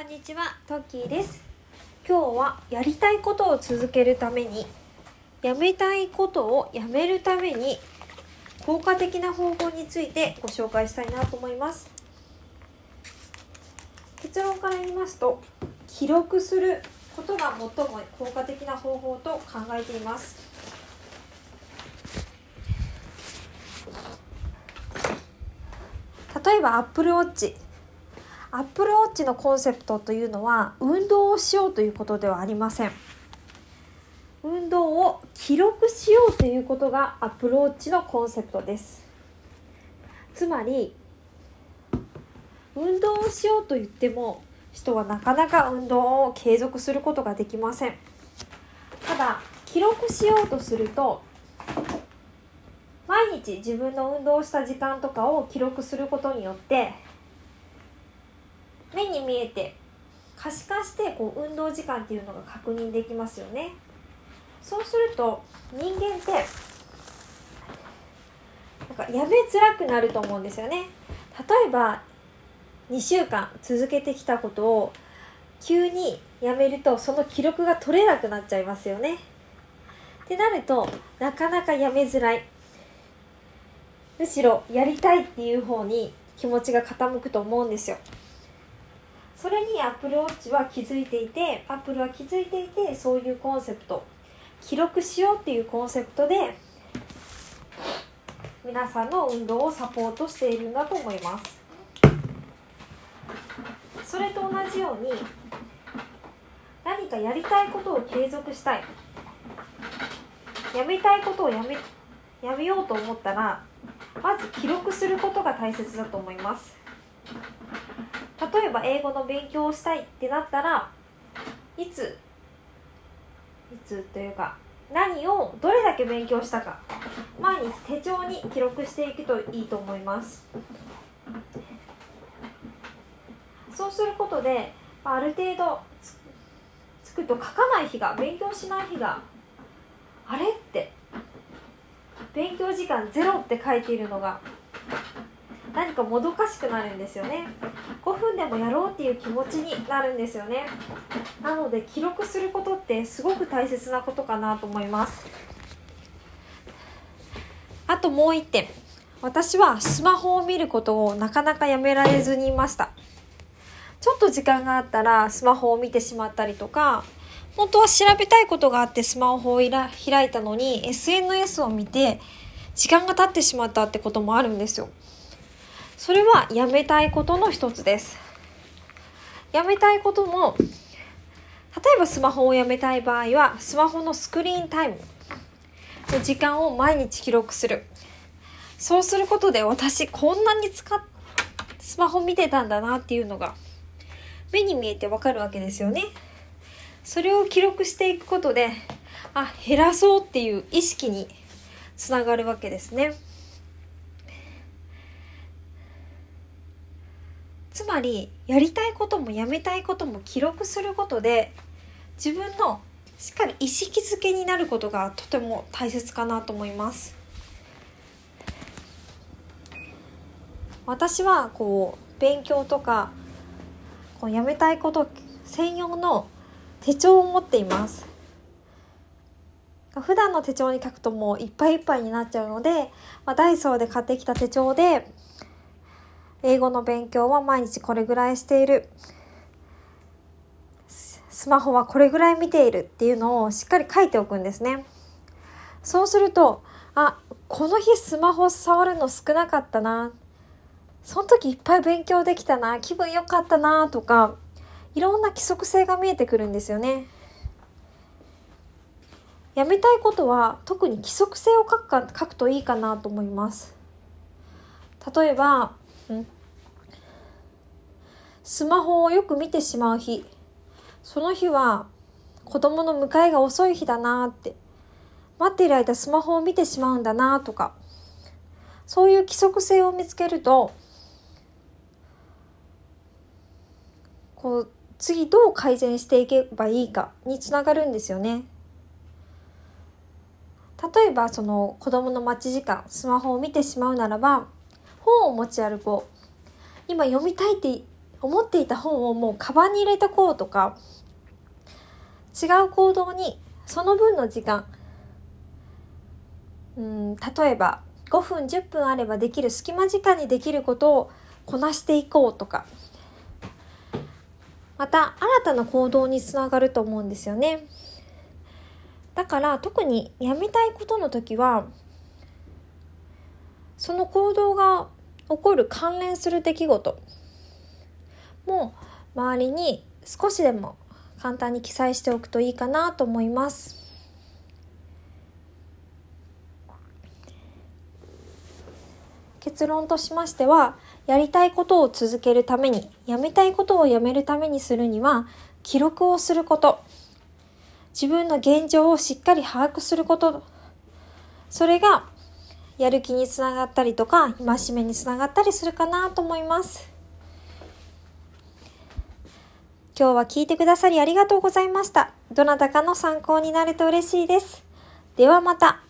こんにちは、トッキーです。今日はやりたいことを続けるために、やめたいことをやめるために、効果的な方法についてご紹介したいなと思います。結論から言いますと、記録することが最も効果的な方法と考えています。例えば Apple Watch アップルウォッチのコンセプトというのは運動をしようということではありません。運動を記録しようということがアップルウォッチのコンセプトです。つまり運動をしようと言っても人はなかなか運動を継続することができません。ただ記録しようとすると毎日自分の運動した時間とかを記録することによって目に見えて可視化してこう運動時間っていうのが確認できますよね。そうすると人間ってなんかやめづらくなると思うんですよね。例えば2週間続けてきたことを急にやめるとその記録が取れなくなっちゃいますよね。ってなるとなかなかやめづらい。むしろやりたいっていう方に気持ちが傾くと思うんですよ。それに Apple Watch は気づいていて Apple は気づいていてそういうコンセプト。記録しようっていうコンセプトで皆さんの運動をサポートしているんだと思います。それと同じように何かやりたいことを継続したい。やめたいことをやめやめようと思ったらまず記録することが大切だと思います。例えば英語の勉強をしたいってなったらいついつというか何をどれだけ勉強したか毎日手帳に記録していくといいと思います。そうすることである程度つくと書かない日が勉強しない日があれって勉強時間ゼロって書いているのが何かもどかしくなるんですよね。5分でもやろうっていう気持ちになるんですよね。なので記録することってすごく大切なことかなと思います。あともう一点。私はスマホを見ることをなかなかやめられずにいました。ちょっと時間があったらスマホを見てしまったりとか本当は調べたいことがあってスマホを開いたのに SNS を見て時間が経ってしまったってこともあるんですよ。それはやめたいことの一つです。やめたいことも例えばスマホをやめたい場合はスマホのスクリーンタイムの時間を毎日記録する。そうすることで私こんなに使っスマホ見てたんだなっていうのが目に見えてわかるわけですよね。それを記録していくことであ減らそうっていう意識につながるわけですね。つまりやりたいこともやめたいことも記録することで自分のしっかり意識づけになることがとても大切かなと思います。私はこう勉強とかこうやめたいこと専用の手帳を持っています。普段の手帳に書くともういっぱいいっぱいになっちゃうので、まあ、ダイソーで買ってきた手帳で英語の勉強は毎日これぐらいしている。スマホはこれぐらい見ているっていうのをしっかり書いておくんですね。そうするとあこの日スマホ触るの少なかったな。その時いっぱい勉強できたな。気分良かったなとかいろんな規則性が見えてくるんですよね。やめたいことは特に規則性を書くか書くといいかなと思います。例えばスマホをよく見てしまう日。その日は子供の迎えが遅い日だなって。待っている間スマホを見てしまうんだなとか。そういう規則性を見つけるとこう次どう改善していけばいいかにつながるんですよね。例えばその子供の待ち時間スマホを見てしまうならば本を持ち歩こう。今読みたいって思っていた本をもうカバンに入れとこうとか違う行動にその分の時間うん例えば5分10分あればできる隙間時間にできることをこなしていこうとかまた新たな行動につながると思うんですよね。だから特にやめたいことの時はその行動が起こる関連する出来事も周りに少しでも簡単に記載しておくといいかなと思います。結論としましてはやりたいことを続けるためにやめたいことをやめるためにするには記録をすること。自分の現状をしっかり把握すること。それがやる気につながったりとか戒めにつながったりするかなと思います。今日は聞いてくださりありがとうございました。どなたかの参考になると嬉しいです。ではまた。